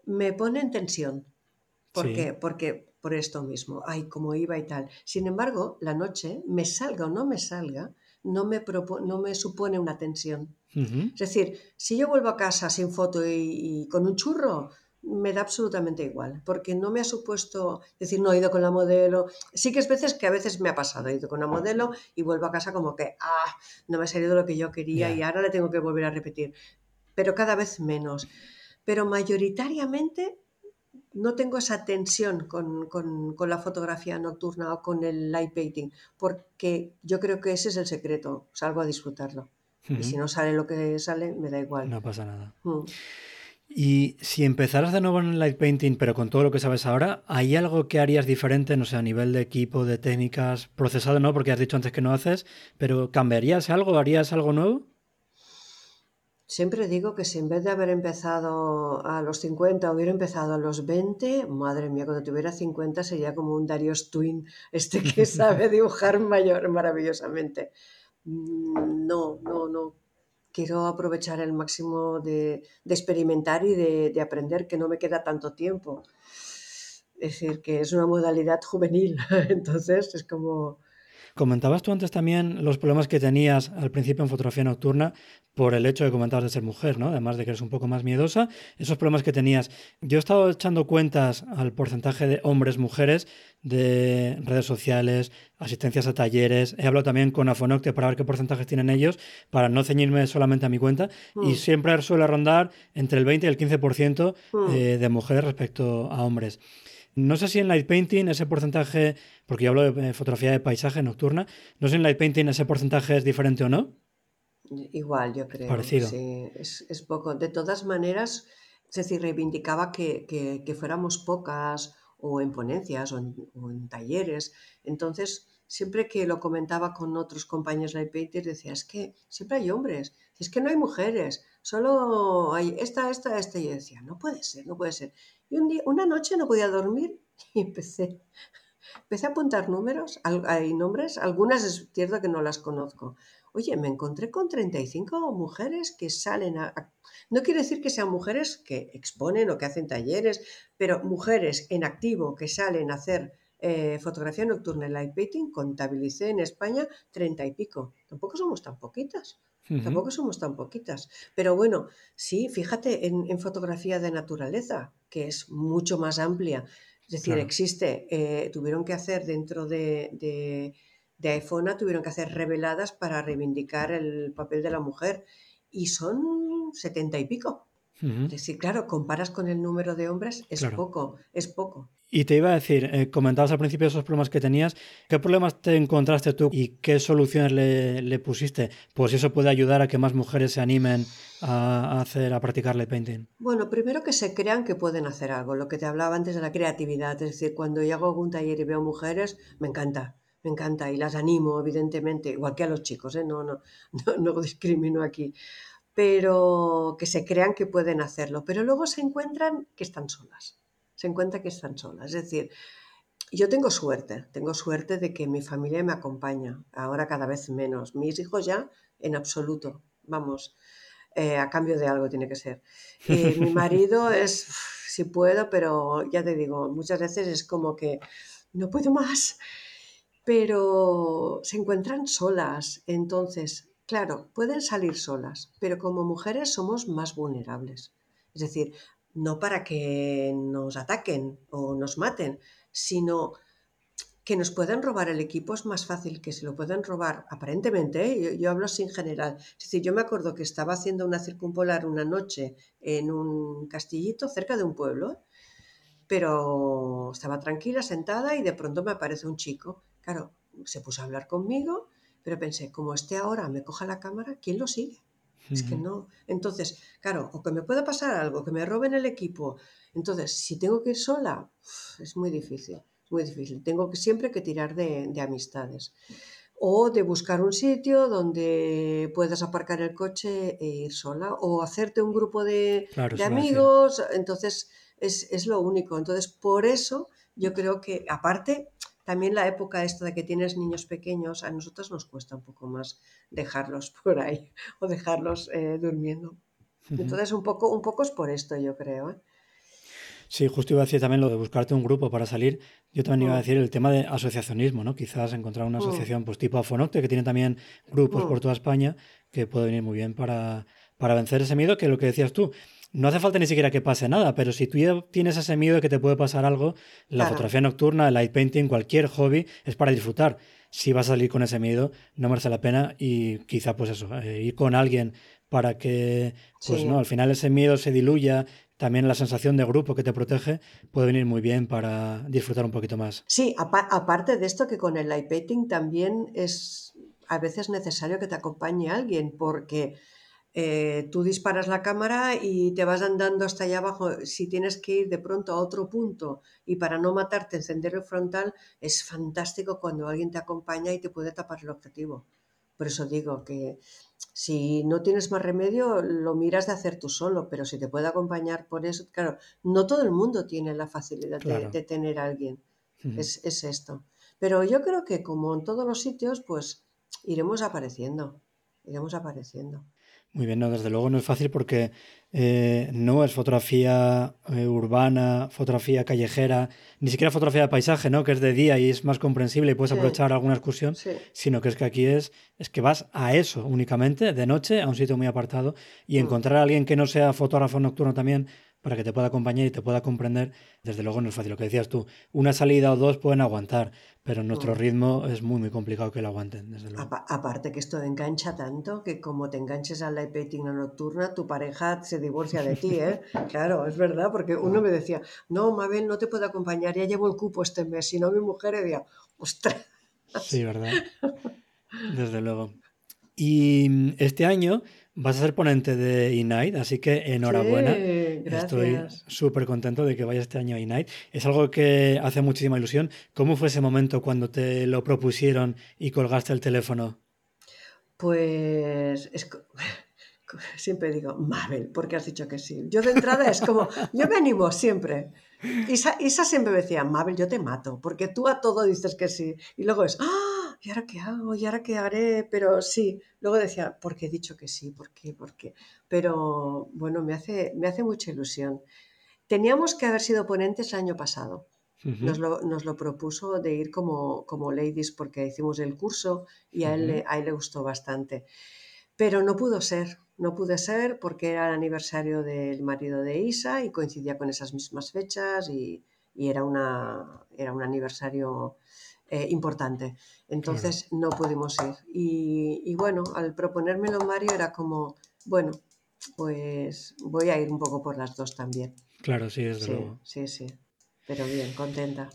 me ponen tensión. ¿Por qué? Porque por esto mismo, ay, cómo iba y tal. Sin embargo, la noche, me salga o no me salga, no me, no me supone una tensión. Es decir, si yo vuelvo a casa sin foto y con un churro, me da absolutamente igual, porque no me ha supuesto, decir, no he ido con la modelo. Sí que es veces que a veces me ha pasado, he ido con la modelo y vuelvo a casa como que, ah, no me ha salido lo que yo quería y ahora le tengo que volver a repetir. Pero cada vez menos. Pero mayoritariamente no tengo esa tensión con, la fotografía nocturna o con el light painting, porque yo creo que ese es el secreto, salgo a disfrutarlo. Y si no sale lo que sale, me da igual. No pasa nada. Mm. Y si empezaras de nuevo en el light painting, pero con todo lo que sabes ahora, ¿hay algo que harías diferente, no sé, a nivel de equipo, de técnicas, procesado no, porque has dicho antes que no haces, pero ¿cambiarías algo? ¿Harías algo nuevo? Siempre digo que si en vez de haber empezado a los 50 hubiera empezado a los 20, madre mía, cuando tuviera 50 sería como un Darius Twin, este que sabe dibujar mayor maravillosamente. Mm, no, no, no quiero aprovechar el máximo de, experimentar y de, aprender, que no me queda tanto tiempo. Es decir, que es una modalidad juvenil, entonces es como... Comentabas tú antes también los problemas que tenías al principio en fotografía nocturna por el hecho de comentabas de ser mujer, ¿no? Además de que eres un poco más miedosa, esos problemas que tenías. Yo he estado echando cuentas al porcentaje de hombres, mujeres, de redes sociales, asistencias a talleres. He hablado también con Afonocte para ver qué porcentajes tienen ellos, para no ceñirme solamente a mi cuenta. Y mm. siempre suele rondar entre el 20 y el 15% mm. eh, de mujeres respecto a hombres. No sé si en light painting ese porcentaje, porque yo hablo de eh, fotografía de paisaje nocturna, no sé si en light painting ese porcentaje es diferente o no. Igual, yo creo. Parecido. Sí, es, poco. De todas maneras, es decir, reivindicaba que, que, fuéramos pocas o en ponencias o en, talleres. Entonces, siempre que lo comentaba con otros compañeros light painters, decía, es que siempre hay hombres, es que no hay mujeres, solo hay esta, esta, esta. Y yo decía, no puede ser, no puede ser. Y un día, una noche no podía dormir y empecé, empecé a apuntar números, hay nombres, algunas es cierto que no las conozco. Oye, me encontré con 35 mujeres que salen a, No quiere decir que sean mujeres que exponen o que hacen talleres, pero mujeres en activo que salen a hacer eh, fotografía nocturna en light painting, contabilicé en España 30 y pico. Tampoco somos tan poquitas. Tampoco somos tan poquitas. Pero bueno, sí, fíjate en, fotografía de naturaleza, que es mucho más amplia. Es decir, existe, eh, tuvieron que hacer dentro de, de, de tuvieron que hacer reveladas para reivindicar el papel de la mujer. Y son setenta y pico. Es decir, claro, comparas con el número de hombres, es poco, es poco. Y te iba a decir, eh, comentabas al principio esos problemas que tenías, ¿qué problemas te encontraste tú y qué soluciones le, pusiste? Pues eso puede ayudar a que más mujeres se animen a, hacer, a practicar el painting. Bueno, primero que se crean que pueden hacer algo, lo que te hablaba antes de la creatividad, es decir, cuando yo hago algún taller y veo mujeres, me encanta, me encanta y las animo, evidentemente, igual que a los chicos, ¿eh? no, no, no, no discrimino aquí, pero que se crean que pueden hacerlo, pero luego se encuentran que están solas se encuentra que están solas. Es decir, yo tengo suerte, tengo suerte de que mi familia me acompaña, ahora cada vez menos. Mis hijos ya, en absoluto, vamos, eh, a cambio de algo tiene que ser. Eh, mi marido es, si puedo, pero ya te digo, muchas veces es como que no puedo más, pero se encuentran solas. Entonces, claro, pueden salir solas, pero como mujeres somos más vulnerables. Es decir, no para que nos ataquen o nos maten, sino que nos pueden robar el equipo es más fácil que se lo pueden robar, aparentemente, ¿eh? yo, hablo sin general. Es decir, yo me acuerdo que estaba haciendo una circumpolar una noche en un castillito cerca de un pueblo, pero estaba tranquila, sentada y de pronto me aparece un chico. Claro, se puso a hablar conmigo, pero pensé, como esté ahora me coja la cámara, ¿quién lo sigue? Es que no. Entonces, claro, o que me pueda pasar algo, que me roben el equipo. Entonces, si tengo que ir sola, es muy difícil, es muy difícil. Tengo que siempre que tirar de, amistades. O de buscar un sitio donde puedas aparcar el coche e ir sola. O hacerte un grupo de, de amigos. Entonces, es, es lo único. Entonces, por eso yo creo que, aparte, también la época esta de que tienes niños pequeños, a nosotros nos cuesta un poco más dejarlos por ahí o dejarlos eh, durmiendo. Entonces, un poco, un poco es por esto, yo creo. ¿eh? Sí, justo iba a decir también lo de buscarte un grupo para salir. Yo también iba a mm. decir el tema de asociacionismo, ¿no? Quizás encontrar una mm. asociación pues tipo Afonocte, que tiene también grupos por mm. toda España, que puede venir muy bien para, para vencer ese miedo, que lo que decías tú, no hace falta ni siquiera que pase nada, pero si tú ya tienes ese miedo de que te puede pasar algo, la fotografía nocturna, el light painting, cualquier hobby es para disfrutar. Si vas a salir con ese miedo, no merece la pena y quizá pues eso, eh, ir con alguien para que pues no, al final ese miedo se diluya, también la sensación de grupo que te protege puede venir muy bien para disfrutar un poquito más. Sí, aparte de esto que con el light painting también es a veces necesario que te acompañe alguien porque eh, tú disparas la cámara y te vas andando hasta allá abajo. Si tienes que ir de pronto a otro punto y para no matarte encender el frontal, es fantástico cuando alguien te acompaña y te puede tapar el objetivo. Por eso digo que si no tienes más remedio, lo miras de hacer tú solo, pero si te puede acompañar por eso, claro, no todo el mundo tiene la facilidad de, tener a alguien. es, es esto. Pero yo creo que como en todos los sitios, pues iremos apareciendo, iremos apareciendo. Muy bien, no, desde luego no es fácil porque eh, no es fotografía eh, urbana, fotografía callejera, ni siquiera fotografía de paisaje, ¿no? Que es de día y es más comprensible y puedes aprovechar alguna excursión, sino que es que aquí es, es que vas a eso únicamente, de noche, a un sitio muy apartado, y mm. encontrar a alguien que no sea fotógrafo nocturno también para que te pueda acompañar y te pueda comprender, desde luego no es fácil. Lo que decías tú, una salida o dos pueden aguantar, pero nuestro mm. ritmo es muy, muy complicado que lo aguanten, desde luego. aparte que esto engancha tanto que como te enganches a la painting nocturna, tu pareja se divorcia de ti, ¿eh? claro, es verdad, porque uno me decía, no, Mabel, no te puedo acompañar, ya llevo el cupo este mes, si no mi mujer decía, ostras. Sí, verdad. Desde luego. Y este año Vas a ser ponente de Ignite, así que enhorabuena. Estoy súper contento de que vaya este año a Ignite. Es algo que hace muchísima ilusión. ¿Cómo fue ese momento cuando te lo propusieron y colgaste el teléfono? Pues siempre digo, Mabel, porque has dicho que sí. Yo de entrada es como, yo me animo siempre. Isa, Isa siempre me decía, Mabel, yo te mato, porque tú a todo dices que sí. Y luego es, ¡ah! ¿Y ahora qué hago? ¿Y ahora qué haré? Pero sí, luego decía, ¿por qué he dicho que sí? ¿Por qué? ¿Por qué? Pero bueno, me hace, me hace mucha ilusión. Teníamos que haber sido ponentes el año pasado. nos, lo, propuso de ir como, como ladies porque hicimos el curso y a, él, a él le gustó bastante. Pero no pudo ser, no pude ser porque era el aniversario del marido de Isa y coincidía con esas mismas fechas y, y era, una, era un aniversario eh, importante. Entonces no pudimos ir. Y, bueno, al proponérmelo Mario era como, bueno, pues voy a ir un poco por las dos también. Claro, sí, desde sí, luego. Sí, sí. Pero bien, contenta.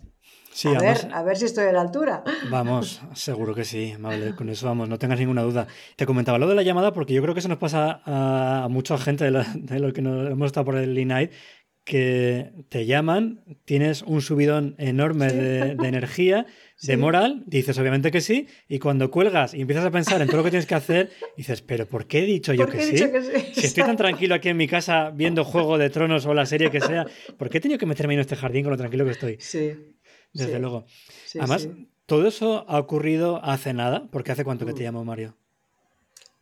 Sí, a, ver, a ver si estoy a la altura. Vamos, seguro que sí, con eso vamos, no tengas ninguna duda. Te comentaba lo de la llamada porque yo creo que eso nos pasa a, mucha gente de, lo que nos hemos estado por el Night, que te llaman, tienes un subidón enorme de, energía, de moral, dices obviamente que sí, y cuando cuelgas y empiezas a pensar en todo lo que tienes que hacer, dices, pero ¿por qué he dicho yo que, sí? Si estoy tan tranquilo aquí en mi casa viendo Juego de Tronos o la serie que sea, ¿por qué he tenido que meterme en este jardín con lo tranquilo que estoy? Sí. Desde luego. Además, todo eso ha ocurrido hace nada, porque hace cuánto que te llamo Mario.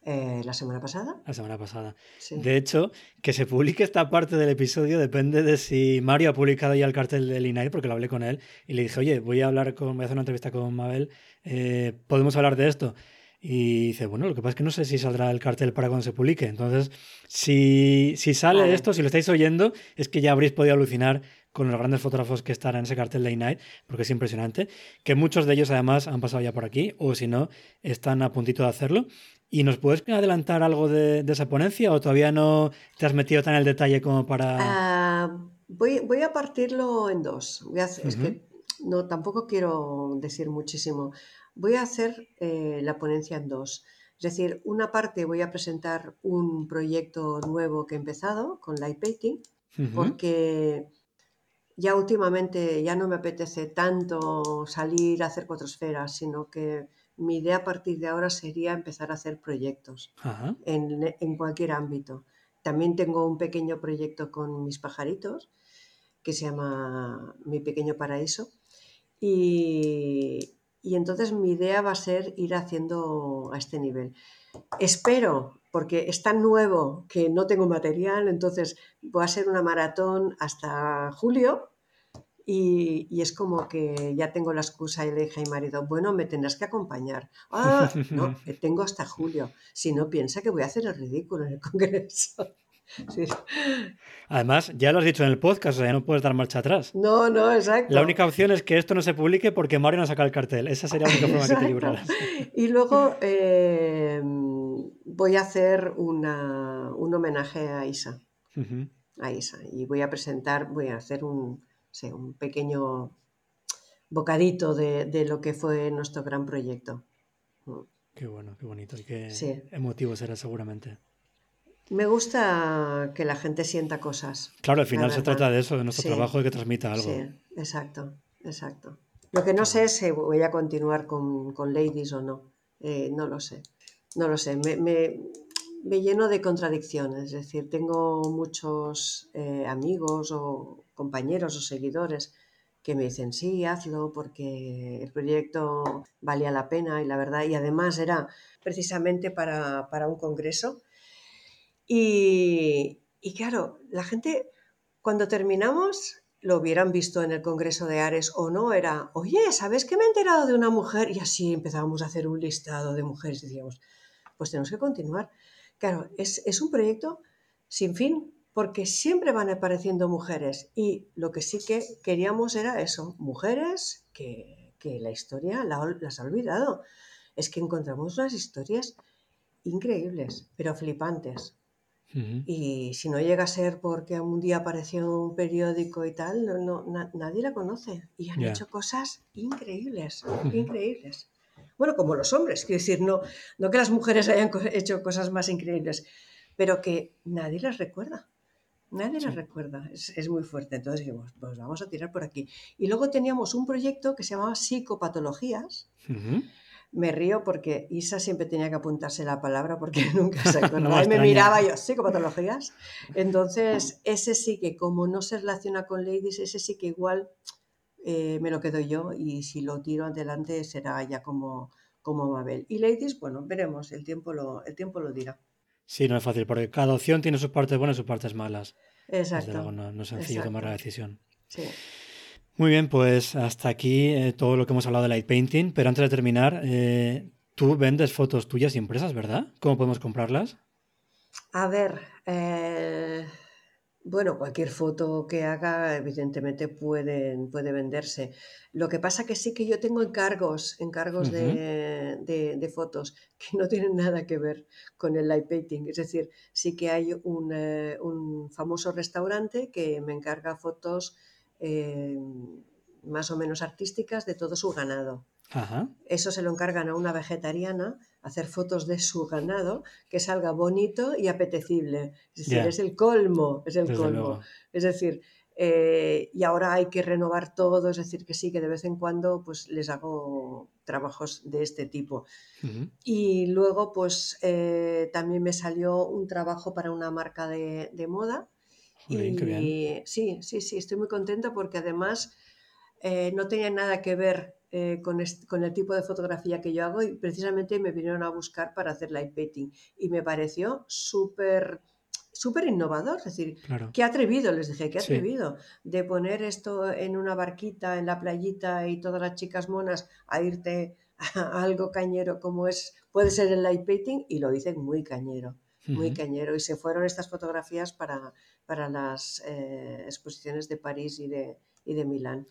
Eh, ¿La semana pasada? La semana pasada. De hecho, que se publique esta parte del episodio depende de si Mario ha publicado ya el cartel del INAI, porque lo hablé con él y le dije, oye, voy a hablar con, voy a hacer una entrevista con Mabel, eh, ¿podemos hablar de esto? Y dice, bueno, lo que pasa es que no sé si saldrá el cartel para cuando se publique. Entonces, si, si sale esto, si lo estáis oyendo, es que ya habréis podido alucinar con los grandes fotógrafos que estarán en ese cartel de Night, porque es impresionante, que muchos de ellos además han pasado ya por aquí, o si no, están a puntito de hacerlo. ¿Y nos puedes adelantar algo de, esa ponencia o todavía no te has metido tan en el detalle como para...? Ah, voy, voy, a partirlo en dos. Voy a Es que no, tampoco quiero decir muchísimo. Voy a hacer eh, la ponencia en dos. Es decir, una parte voy a presentar un proyecto nuevo que he empezado con Light Painting, porque ya últimamente ya no me apetece tanto salir a hacer cuatro esferas, sino que mi idea a partir de ahora sería empezar a hacer proyectos en, cualquier ámbito. También tengo un pequeño proyecto con mis pajaritos que se llama Mi Pequeño Paraíso. Y, entonces mi idea va a ser ir haciendo a este nivel. Espero, porque es tan nuevo que no tengo material, entonces voy a ser una maratón hasta julio y, es como que ya tengo la excusa y le dije a mi marido, bueno, me tendrás que acompañar. Ah, no, tengo hasta julio. Si no, piensa que voy a hacer el ridículo en el Congreso. Además, ya lo has dicho en el podcast, o sea, ya no puedes dar marcha atrás. No, no, exacto. La única opción es que esto no se publique porque Mario no saca el cartel. Esa sería la única forma que te libraras. Y luego eh, voy a hacer una, un homenaje a Isa. A Isa. Y voy a presentar, voy a hacer un, un pequeño bocadito de, lo que fue nuestro gran proyecto. Mm. Qué bueno, qué bonito y qué emotivo será seguramente. Me gusta que la gente sienta cosas. Claro, al final se trata de eso, de nuestro trabajo, de que transmita algo. Sí, exacto, exacto. Lo que no sé es si voy a continuar con, Ladies o no. Eh, no lo sé. No lo sé. Me, me, lleno de contradicciones. Es decir, tengo muchos eh, amigos o compañeros o seguidores que me dicen, sí, hazlo porque el proyecto valía la pena y la verdad, y además era precisamente para, un congreso. Y, y claro, la gente, cuando terminamos, lo hubieran visto en el Congreso de Ares o no, era, oye, ¿sabes que me he enterado de una mujer? Y así empezábamos a hacer un listado de mujeres y decíamos, pues tenemos que continuar. Claro, es, es un proyecto sin fin, porque siempre van apareciendo mujeres y lo que sí que queríamos era eso, mujeres que, que la historia las ha olvidado. Es que encontramos unas historias increíbles, pero flipantes. Y si no llega a ser porque un día apareció un periódico y tal, no, nadie la conoce. Y han hecho cosas increíbles, increíbles. Bueno, como los hombres, quiero decir, no, no que las mujeres hayan hecho cosas más increíbles, pero que nadie las recuerda. Nadie las recuerda, es, muy fuerte. Entonces dijimos, pues vamos a tirar por aquí. Y luego teníamos un proyecto que se llamaba Psicopatologías me río porque Isa siempre tenía que apuntarse la palabra porque nunca se acordaba. y me miraba yo, psicopatologías. Entonces, ese sí que como no se relaciona con ladies, ese sí que igual eh, me lo quedo yo y si lo tiro adelante será ya como, como Mabel. Y ladies, bueno, veremos, el tiempo lo, el tiempo lo dirá. Sí, no es fácil, porque cada opción tiene sus partes buenas y sus partes malas. Exacto. no, es sencillo tomar la decisión. Sí. Muy bien, pues hasta aquí eh, todo lo que hemos hablado de light painting, pero antes de terminar, eh, tú vendes fotos tuyas y empresas, ¿verdad? ¿Cómo podemos comprarlas? A ver, eh, bueno, cualquier foto que haga, evidentemente pueden, puede venderse. Lo que pasa que sí que yo tengo encargos, encargos de, fotos que no tienen nada que ver con el light painting. Es decir, sí que hay un, un famoso restaurante que me encarga fotos eh, más o menos artísticas de todo su ganado. Eso se lo encargan a una vegetariana, hacer fotos de su ganado que salga bonito y apetecible. Es decir, es el colmo, es el colmo. Es decir, eh, y ahora hay que renovar todo, es decir, que sí, que de vez en cuando pues les hago trabajos de este tipo. Y luego pues eh, también me salió un trabajo para una marca de moda y sí, sí, sí, estoy muy contenta porque además eh, no tenía nada que ver eh, con, con, el tipo de fotografía que yo hago y precisamente me vinieron a buscar para hacer light painting y me pareció súper súper innovador, es decir, qué atrevido, les dije, qué atrevido de poner esto en una barquita en la playita y todas las chicas monas a irte a algo cañero como es puede ser el light painting y lo dicen muy cañero muy cañero. Y se fueron estas fotografías para, para las eh, exposiciones de París y de, y de Milán.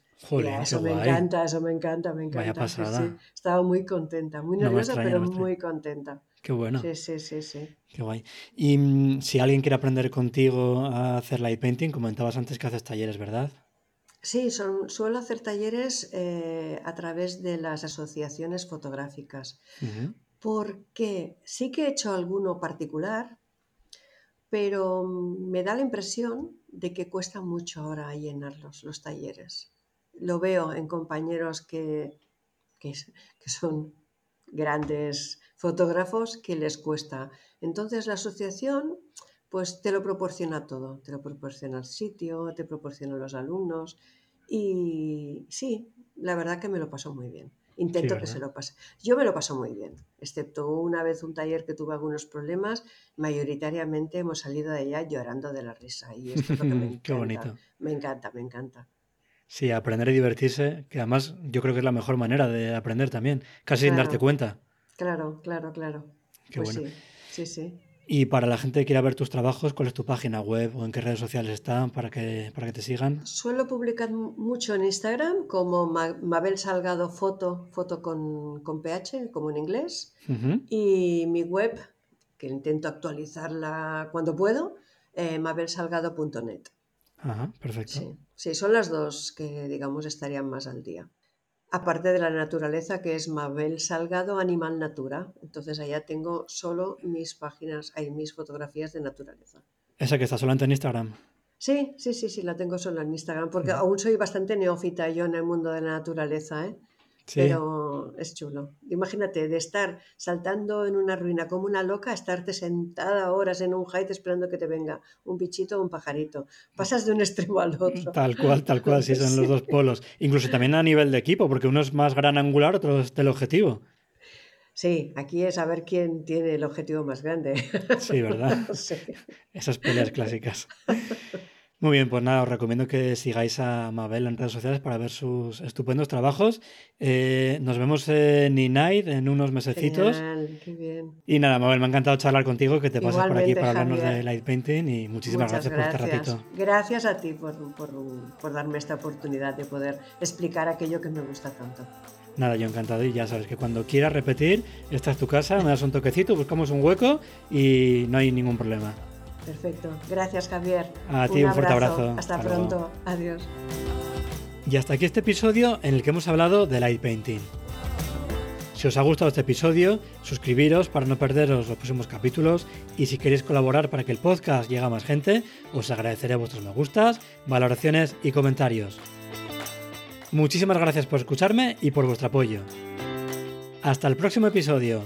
eso me encanta, eso me encanta, me encanta. Estaba muy contenta, muy nerviosa, pero muy contenta. Qué bueno. Sí, sí, sí, sí. Qué guay. Y mm, si alguien quiere aprender contigo a hacer light painting, comentabas antes que haces talleres, ¿verdad? Sí, son, suelo hacer talleres eh, a través de las asociaciones fotográficas porque sí que he hecho alguno particular, pero me da la impresión de que cuesta mucho ahora llenarlos, los talleres. Lo veo en compañeros que, que, son grandes fotógrafos que les cuesta. Entonces la asociación pues te lo proporciona todo, te lo proporciona el sitio, te proporciona los alumnos y sí, la verdad que me lo paso muy bien. Intento que se lo pase. Yo me lo paso muy bien, excepto una vez un taller que tuve algunos problemas, mayoritariamente hemos salido de allá llorando de la risa y esto es lo que me encanta. Qué bonito. Me encanta, me encanta. Sí, aprender y divertirse, que además yo creo que es la mejor manera de aprender también, casi sin darte cuenta. Claro, claro, claro. Qué pues bueno. Sí, sí, sí. Y para la gente que quiera ver tus trabajos, ¿cuál es tu página web o en qué redes sociales están para que, para que te sigan? Suelo publicar mucho en Instagram como Mabel Salgado Foto, foto con, con PH, como en inglés. Y mi web, que intento actualizarla cuando puedo, eh, mabelsalgado.net. Ajá, perfecto. Sí, sí, son las dos que, digamos, estarían más al día aparte de la naturaleza, que es Mabel Salgado Animal Natura. Entonces allá tengo solo mis páginas, hay mis fotografías de naturaleza. ¿Esa que está solamente en Instagram? Sí, sí, sí, sí, la tengo solo en Instagram, porque aún soy bastante neófita yo en el mundo de la naturaleza, ¿eh? Pero es chulo. Imagínate de estar saltando en una ruina como una loca, estarte sentada horas en un height esperando que te venga un bichito o un pajarito. Pasas de un extremo al otro. Tal cual, tal cual, sí, son los dos polos. Incluso también a nivel de equipo, porque uno es más gran angular, otro es objetivo. Sí, aquí es a ver quién tiene el objetivo más grande. Sí, ¿verdad? Sí. Esas peleas clásicas. Muy bien, pues nada, os recomiendo que sigáis a Mabel en redes sociales para ver sus estupendos trabajos. Eh, nos vemos en Night en unos mesecitos. Genial, qué bien. Y nada, Mabel, me ha encantado charlar contigo, que te pases por aquí para hablarnos Javier. de light painting y muchísimas gracias, por este ratito. Gracias a ti por, por- por darme esta oportunidad de poder explicar aquello que me gusta tanto. Nada, yo encantado y ya sabes que cuando quieras repetir, esta es tu casa, me das un toquecito, buscamos un hueco y no hay ningún problema. Perfecto. Gracias, Javier. A ti, un fuerte abrazo. Hasta, Hasta luego. pronto. Adiós. Y hasta aquí este episodio en el que hemos hablado de light painting. Si os ha gustado este episodio, suscribiros para no perderos los próximos capítulos y si queréis colaborar para que el podcast llegue a más gente, os agradeceré vuestros me gustas, valoraciones y comentarios. Muchísimas gracias por escucharme y por vuestro apoyo. Hasta el próximo episodio.